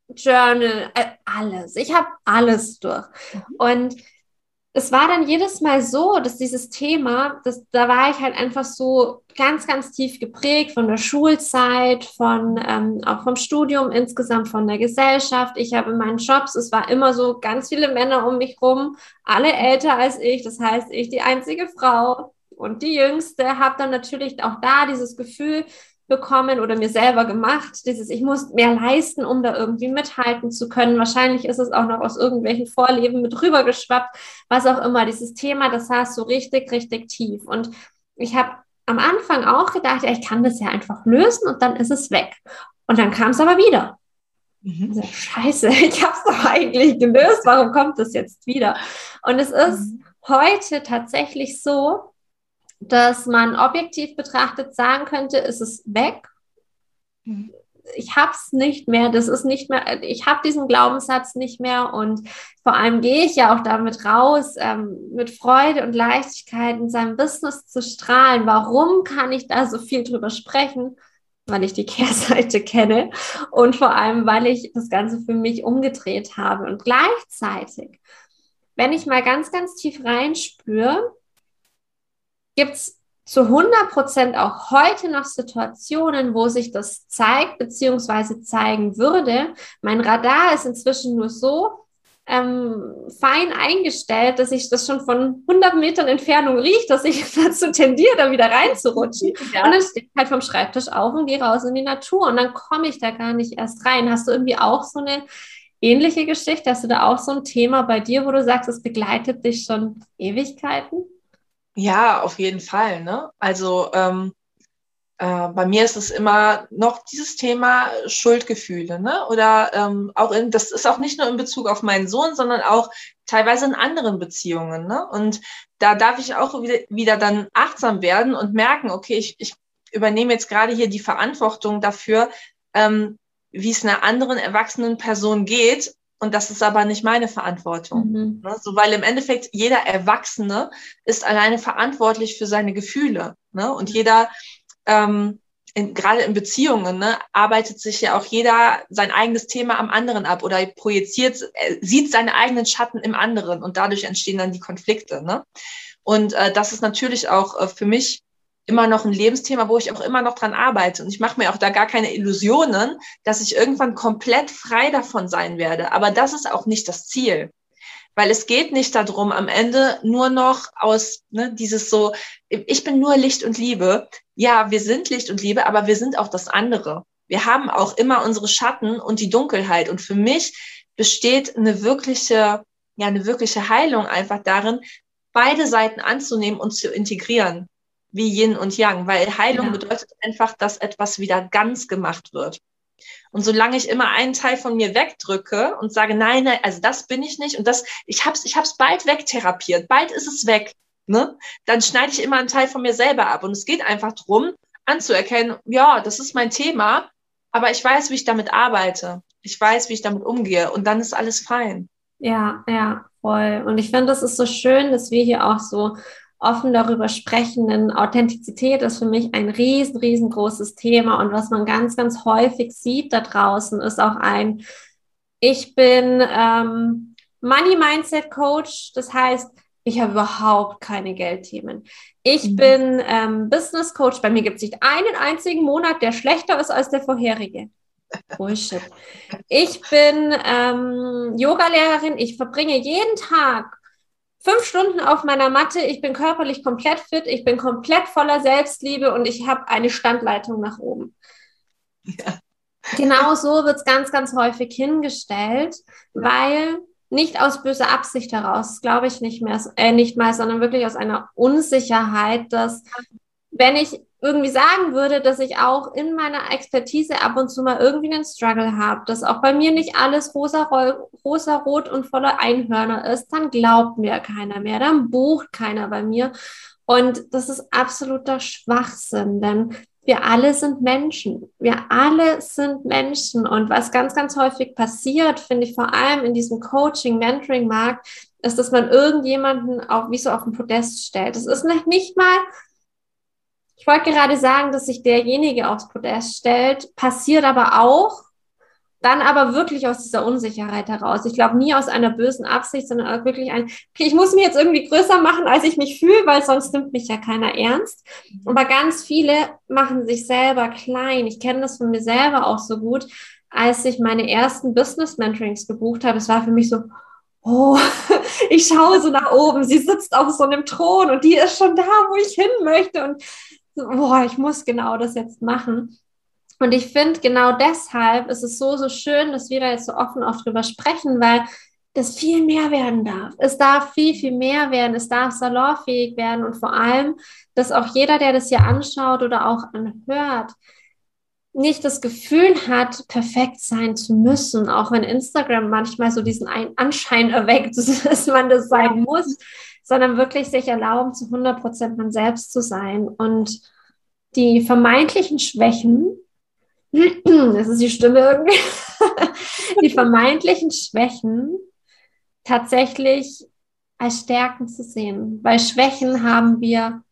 Journal, äh, alles. Ich habe alles durch. Mhm. Und es war dann jedes Mal so, dass dieses Thema, das, da war ich halt einfach so ganz, ganz tief geprägt von der Schulzeit, von ähm, auch vom Studium insgesamt, von der Gesellschaft. Ich habe in meinen Jobs, es war immer so ganz viele Männer um mich rum, alle älter als ich. Das heißt, ich die einzige Frau und die Jüngste, habe dann natürlich auch da dieses Gefühl, bekommen oder mir selber gemacht. Dieses, ich muss mehr leisten, um da irgendwie mithalten zu können. Wahrscheinlich ist es auch noch aus irgendwelchen Vorleben mit rübergeschwappt, was auch immer. Dieses Thema, das saß so richtig, richtig tief. Und ich habe am Anfang auch gedacht, ja, ich kann das ja einfach lösen und dann ist es weg. Und dann kam es aber wieder. Mhm. Also, Scheiße, ich habe es doch eigentlich gelöst. Warum kommt es jetzt wieder? Und es ist mhm. heute tatsächlich so, dass man objektiv betrachtet sagen könnte, ist es weg. Mhm. Ich habe es nicht mehr, das ist nicht mehr, ich habe diesen Glaubenssatz nicht mehr und vor allem gehe ich ja auch damit raus, ähm, mit Freude und Leichtigkeit in seinem Business zu strahlen. Warum kann ich da so viel drüber sprechen? Weil ich die Kehrseite kenne und vor allem, weil ich das Ganze für mich umgedreht habe. Und gleichzeitig, wenn ich mal ganz, ganz tief reinspüre, gibt es zu 100 Prozent auch heute noch Situationen, wo sich das zeigt bzw. zeigen würde. Mein Radar ist inzwischen nur so ähm, fein eingestellt, dass ich das schon von 100 Metern Entfernung rieche, dass ich dazu tendiere, da wieder reinzurutschen. Ja. Und dann stehe ich halt vom Schreibtisch auf und gehe raus in die Natur und dann komme ich da gar nicht erst rein. Hast du irgendwie auch so eine ähnliche Geschichte? Hast du da auch so ein Thema bei dir, wo du sagst, es begleitet dich schon Ewigkeiten? Ja, auf jeden Fall. Ne? Also ähm, äh, bei mir ist es immer noch dieses Thema Schuldgefühle, ne? Oder ähm, auch in, das ist auch nicht nur in Bezug auf meinen Sohn, sondern auch teilweise in anderen Beziehungen. Ne? Und da darf ich auch wieder, wieder dann achtsam werden und merken, okay, ich, ich übernehme jetzt gerade hier die Verantwortung dafür, ähm, wie es einer anderen erwachsenen Person geht und das ist aber nicht meine Verantwortung. Mhm. Ne? So, weil im Endeffekt jeder Erwachsene ist alleine verantwortlich für seine Gefühle. Ne? Und jeder, ähm, in, gerade in Beziehungen, ne, arbeitet sich ja auch jeder sein eigenes Thema am anderen ab oder projiziert, äh, sieht seine eigenen Schatten im anderen und dadurch entstehen dann die Konflikte. Ne? Und äh, das ist natürlich auch äh, für mich immer noch ein Lebensthema, wo ich auch immer noch dran arbeite. Und ich mache mir auch da gar keine Illusionen, dass ich irgendwann komplett frei davon sein werde. Aber das ist auch nicht das Ziel. Weil es geht nicht darum, am Ende nur noch aus ne, dieses so, ich bin nur Licht und Liebe. Ja, wir sind Licht und Liebe, aber wir sind auch das andere. Wir haben auch immer unsere Schatten und die Dunkelheit. Und für mich besteht eine wirkliche, ja, eine wirkliche Heilung einfach darin, beide Seiten anzunehmen und zu integrieren wie Yin und Yang, weil Heilung ja. bedeutet einfach, dass etwas wieder ganz gemacht wird. Und solange ich immer einen Teil von mir wegdrücke und sage, nein, nein, also das bin ich nicht und das, ich hab's, ich hab's bald wegtherapiert, bald ist es weg, ne? Dann schneide ich immer einen Teil von mir selber ab. Und es geht einfach drum, anzuerkennen, ja, das ist mein Thema, aber ich weiß, wie ich damit arbeite. Ich weiß, wie ich damit umgehe und dann ist alles fein. Ja, ja, voll. Und ich finde, das ist so schön, dass wir hier auch so offen darüber sprechen, denn Authentizität ist für mich ein riesen, riesengroßes Thema und was man ganz, ganz häufig sieht da draußen, ist auch ein, ich bin ähm, Money Mindset Coach, das heißt, Ich habe überhaupt keine Geldthemen. Ich mhm. bin ähm, Business Coach. Bei mir gibt es nicht einen einzigen Monat, der schlechter ist als der vorherige. Bullshit. Ich bin ähm, Yogalehrerin. Ich verbringe jeden Tag fünf Stunden auf meiner Matte. Ich bin körperlich komplett fit. Ich bin komplett voller Selbstliebe und ich habe eine Standleitung nach oben. Ja. Genau so wird es ganz, ganz häufig hingestellt, weil nicht aus böser Absicht heraus, glaube ich nicht mehr, äh, nicht mal, sondern wirklich aus einer Unsicherheit, dass wenn ich irgendwie sagen würde, dass ich auch in meiner Expertise ab und zu mal irgendwie einen Struggle habe, dass auch bei mir nicht alles rosa, rosa rot und voller Einhörner ist, dann glaubt mir keiner mehr, dann bucht keiner bei mir. Und das ist absoluter Schwachsinn, denn wir alle sind Menschen. Wir alle sind Menschen. Und was ganz, ganz häufig passiert, finde ich vor allem in diesem Coaching, Mentoring-Markt, ist, dass man irgendjemanden auch wie so auf den Podest stellt. Das ist nicht mal, ich wollte gerade sagen, dass sich derjenige aufs Podest stellt, passiert aber auch, dann aber wirklich aus dieser Unsicherheit heraus. Ich glaube nie aus einer bösen Absicht, sondern wirklich ein, okay, ich muss mich jetzt irgendwie größer machen, als ich mich fühle, weil sonst nimmt mich ja keiner ernst. Aber ganz viele machen sich selber klein. Ich kenne das von mir selber auch so gut. Als ich meine ersten Business Mentorings gebucht habe, es war für mich so, oh, ich schaue so nach oben, sie sitzt auf so einem Thron und die ist schon da, wo ich hin möchte und boah, ich muss genau das jetzt machen. Und ich finde, genau deshalb ist es so, so schön, dass wir da jetzt so offen auch drüber sprechen, weil das viel mehr werden darf. Es darf viel, viel mehr werden. Es darf salonfähig werden und vor allem, dass auch jeder, der das hier anschaut oder auch anhört, nicht das Gefühl hat, perfekt sein zu müssen, auch wenn Instagram manchmal so diesen Anschein erweckt, dass man das sein muss, sondern wirklich sich erlauben, zu 100 Prozent man selbst zu sein und die vermeintlichen Schwächen, das ist die Stimme irgendwie, die vermeintlichen Schwächen tatsächlich als Stärken zu sehen. Weil Schwächen haben wir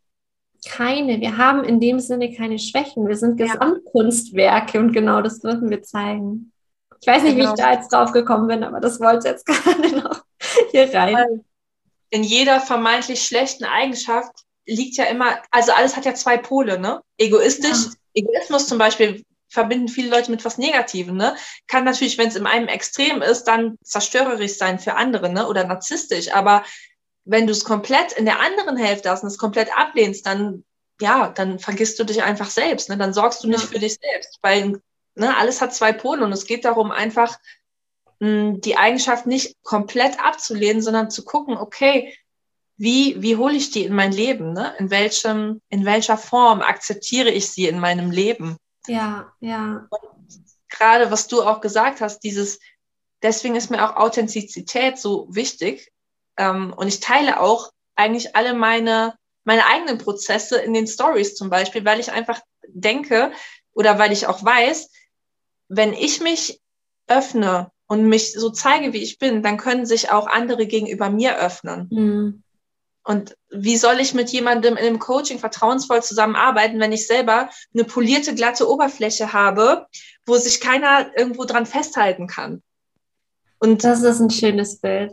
keine. Wir haben in dem Sinne keine Schwächen. Wir sind Gesamtkunstwerke und genau das dürfen wir zeigen. Ich weiß nicht, genau. wie ich genau. da jetzt drauf gekommen bin, aber das wollte jetzt gerade noch hier rein. In jeder vermeintlich schlechten Eigenschaft liegt ja immer, also alles hat ja zwei Pole, ne? Egoistisch, ja. Egoismus zum Beispiel verbinden viele Leute mit was Negativem, ne? Kann natürlich, wenn es in einem Extrem ist, dann zerstörerisch sein für andere, ne? Oder narzisstisch. Aber wenn du es komplett in der anderen Hälfte hast und es komplett ablehnst, dann, ja, dann vergisst du dich einfach selbst, ne? Dann sorgst du nicht ja. für dich selbst. Weil, ne, alles hat zwei Pole und es geht darum, einfach mh, hm, die Eigenschaft nicht komplett abzulehnen, sondern zu gucken, okay, wie, wie hole ich die in mein Leben? Ne? In, welchem, in welcher Form akzeptiere ich sie in meinem Leben? Ja, ja. Und gerade was du auch gesagt hast, dieses, deswegen ist mir auch Authentizität so wichtig. Ähm, und ich teile auch eigentlich alle meine, meine eigenen Prozesse in den Stories zum Beispiel, weil ich einfach denke oder weil ich auch weiß, wenn ich mich öffne und mich so zeige, wie ich bin, dann können sich auch andere gegenüber mir öffnen. Mhm. Und wie soll ich mit jemandem in einem Coaching vertrauensvoll zusammenarbeiten, wenn ich selber eine polierte, glatte Oberfläche habe, wo sich keiner irgendwo dran festhalten kann? Und das ist ein schönes Bild.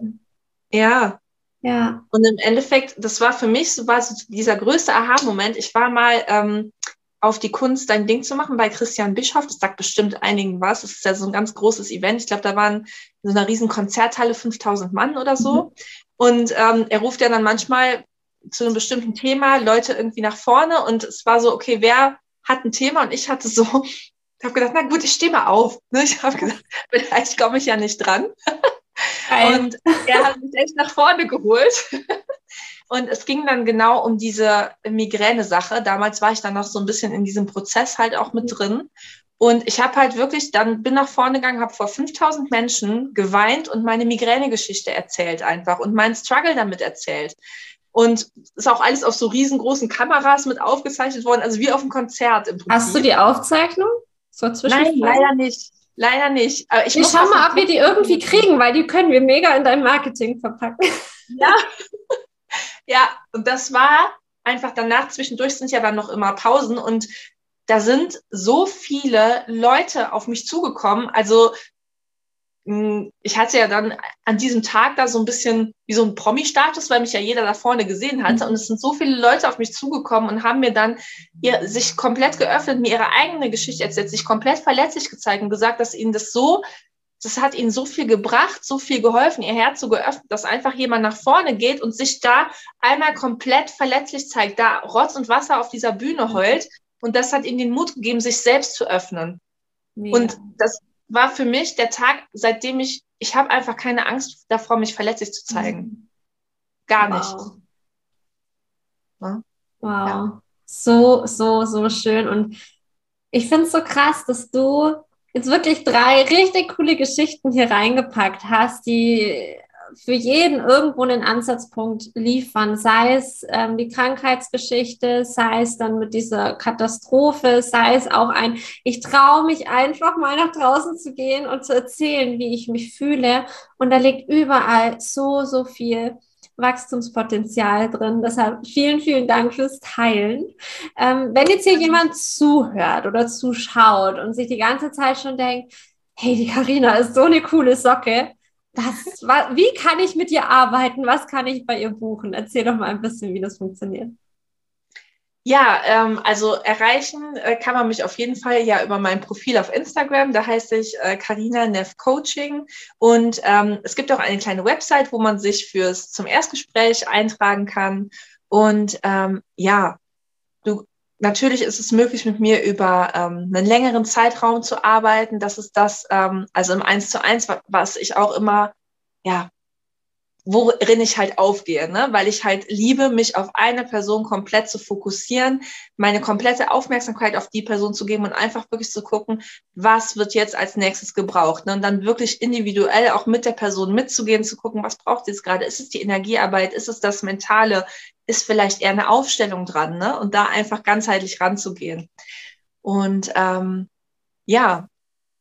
Ja. Ja. Und im Endeffekt, das war für mich so war so dieser größte Aha-Moment. Ich war mal ähm, auf die Kunst, dein Ding zu machen bei Christian Bischoff. Das sagt bestimmt einigen was. Das ist ja so ein ganz großes Event. Ich glaube, da waren in so einer riesen Konzerthalle 5000 Mann oder so. Mhm. Und ähm, er ruft ja dann manchmal zu einem bestimmten Thema Leute irgendwie nach vorne und es war so, okay, wer hat ein Thema? Und ich hatte so, ich habe gedacht, na gut, ich stehe mal auf. Ne? Ich habe gedacht, vielleicht komme ich ja nicht dran. Und er hat mich echt nach vorne geholt. Und es ging dann genau um diese Migräne-Sache. Damals war ich dann noch so ein bisschen in diesem Prozess halt auch mit drin. Und ich habe halt wirklich dann bin nach vorne gegangen, habe vor 5000 Menschen geweint und meine Migräne-Geschichte erzählt einfach und meinen Struggle damit erzählt. Und ist auch alles auf so riesengroßen Kameras mit aufgezeichnet worden, also wie auf einem Konzert im Prinzip. Hast du die Aufzeichnung? So Nein, leider nicht. Leider nicht. Aber ich, ich schau mal, ob wir die irgendwie kriegen, weil die können wir mega in dein Marketing verpacken. Ja. ja, und das war einfach danach, zwischendurch sind ja dann noch immer Pausen und da sind so viele Leute auf mich zugekommen. Also ich hatte ja dann an diesem Tag da so ein bisschen wie so ein Promi-Status, weil mich ja jeder da vorne gesehen hatte. Mhm. Und es sind so viele Leute auf mich zugekommen und haben mir dann ihr, sich komplett geöffnet, mir ihre eigene Geschichte erzählt, sich komplett verletzlich gezeigt und gesagt, dass ihnen das so, das hat ihnen so viel gebracht, so viel geholfen, ihr Herz so geöffnet, dass einfach jemand nach vorne geht und sich da einmal komplett verletzlich zeigt, da Rotz und Wasser auf dieser Bühne mhm. heult. Und das hat ihnen den Mut gegeben, sich selbst zu öffnen. Mega. Und das war für mich der Tag, seitdem ich, ich habe einfach keine Angst davor, mich verletzlich zu zeigen. Gar nicht. Ja? Wow. Ja. So, so, so schön. Und ich finde es so krass, dass du jetzt wirklich drei richtig coole Geschichten hier reingepackt hast, die für jeden irgendwo einen Ansatzpunkt liefern, sei es ähm, die Krankheitsgeschichte, sei es dann mit dieser Katastrophe, sei es auch ein, ich traue mich einfach mal nach draußen zu gehen und zu erzählen, wie ich mich fühle. Und da liegt überall so, so viel Wachstumspotenzial drin. Deshalb vielen, vielen Dank fürs Teilen. Ähm, wenn jetzt hier jemand zuhört oder zuschaut und sich die ganze Zeit schon denkt, hey, die Karina ist so eine coole Socke, was, wie kann ich mit ihr arbeiten? Was kann ich bei ihr buchen? Erzähl doch mal ein bisschen, wie das funktioniert. Ja, ähm, also erreichen äh, kann man mich auf jeden Fall ja über mein Profil auf Instagram. Da heiße ich äh, Carina Neff Coaching. Und ähm, es gibt auch eine kleine Website, wo man sich fürs zum Erstgespräch eintragen kann. Und ähm, ja, du natürlich ist es möglich, mit mir über ähm, einen längeren Zeitraum zu arbeiten. Das ist das, ähm, also im Eins zu eins, was ich auch immer, ja, worin ich halt aufgehe, ne? weil ich halt liebe, mich auf eine Person komplett zu fokussieren, meine komplette Aufmerksamkeit auf die Person zu geben und einfach wirklich zu gucken, was wird jetzt als nächstes gebraucht. Ne? Und dann wirklich individuell auch mit der Person mitzugehen, zu gucken, was braucht sie jetzt gerade? Ist es die Energiearbeit? Ist es das Mentale? Ist vielleicht eher eine Aufstellung dran? Ne? Und da einfach ganzheitlich ranzugehen. Und ähm, ja,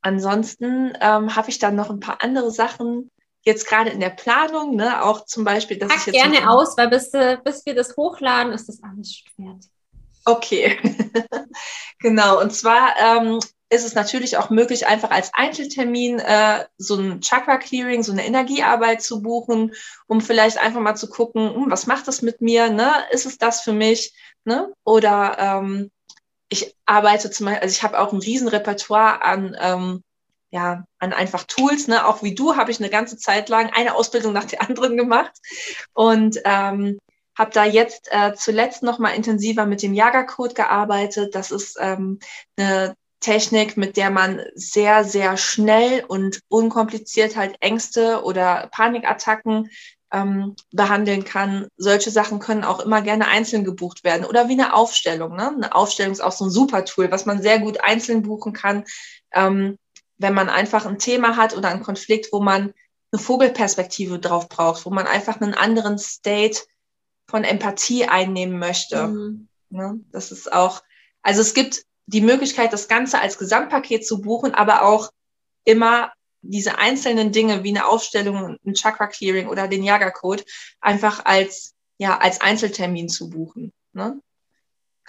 ansonsten ähm, habe ich dann noch ein paar andere Sachen, jetzt gerade in der Planung, ne, auch zum Beispiel, dass Pack ich jetzt gerne aus, weil bis, bis wir das hochladen, ist das alles schwer. Okay, genau. Und zwar ähm, ist es natürlich auch möglich, einfach als Einzeltermin äh, so ein Chakra-Clearing, so eine Energiearbeit zu buchen, um vielleicht einfach mal zu gucken, hm, was macht das mit mir? Ne? Ist es das für mich? Ne? Oder ähm, ich arbeite zum Beispiel, also ich habe auch ein Riesenrepertoire an ähm, ja, an einfach Tools, ne? Auch wie du habe ich eine ganze Zeit lang eine Ausbildung nach der anderen gemacht und ähm, habe da jetzt äh, zuletzt noch mal intensiver mit dem Jagercode gearbeitet. Das ist ähm, eine Technik, mit der man sehr, sehr schnell und unkompliziert halt Ängste oder Panikattacken ähm, behandeln kann. Solche Sachen können auch immer gerne einzeln gebucht werden oder wie eine Aufstellung. Ne? Eine Aufstellung ist auch so ein super Tool, was man sehr gut einzeln buchen kann. Ähm, wenn man einfach ein Thema hat oder einen Konflikt, wo man eine Vogelperspektive drauf braucht, wo man einfach einen anderen State von Empathie einnehmen möchte. Mhm. Ne? Das ist auch, also es gibt die Möglichkeit, das Ganze als Gesamtpaket zu buchen, aber auch immer diese einzelnen Dinge wie eine Aufstellung, ein Chakra Clearing oder den Yaga Code einfach als, ja, als Einzeltermin zu buchen. Ne?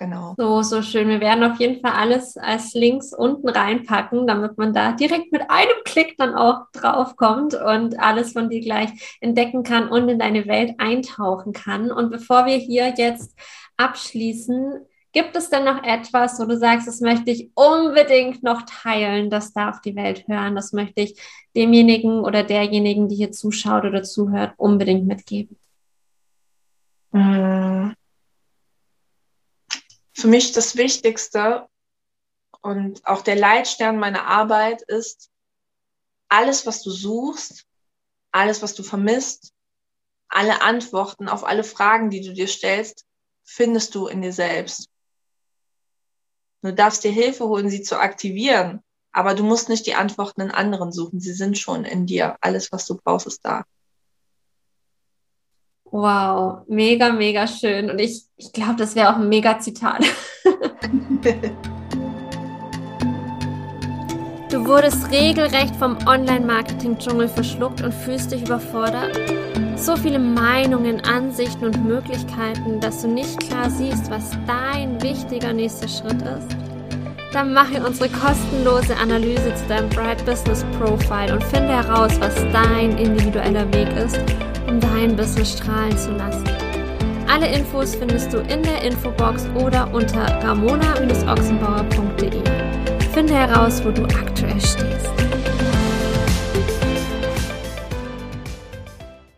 Genau. So, so schön. Wir werden auf jeden Fall alles als Links unten reinpacken, damit man da direkt mit einem Klick dann auch draufkommt und alles von dir gleich entdecken kann und in deine Welt eintauchen kann. Und bevor wir hier jetzt abschließen, gibt es denn noch etwas, wo du sagst, das möchte ich unbedingt noch teilen, das darf die Welt hören, das möchte ich demjenigen oder derjenigen, die hier zuschaut oder zuhört, unbedingt mitgeben? Mmh für mich das Wichtigste und auch der Leitstern meiner Arbeit ist, alles, was du suchst, alles, was du vermisst, alle Antworten auf alle Fragen, die du dir stellst, findest du in dir selbst. Du darfst dir Hilfe holen, sie zu aktivieren, aber du musst nicht die Antworten in anderen suchen. Sie sind schon in dir. Alles, was du brauchst, ist da. Wow, mega, mega schön. Und ich, ich glaube, das wäre auch ein mega Zitat. du wurdest regelrecht vom Online-Marketing-Dschungel verschluckt und fühlst dich überfordert? So viele Meinungen, Ansichten und Möglichkeiten, dass du nicht klar siehst, was dein wichtiger nächster Schritt ist? Dann mache unsere kostenlose Analyse zu deinem Bright Business Profile und finde heraus, was dein individueller Weg ist, um dein Business strahlen zu lassen. Alle Infos findest du in der Infobox oder unter ramona-ochsenbauer.de. Finde heraus, wo du aktuell stehst.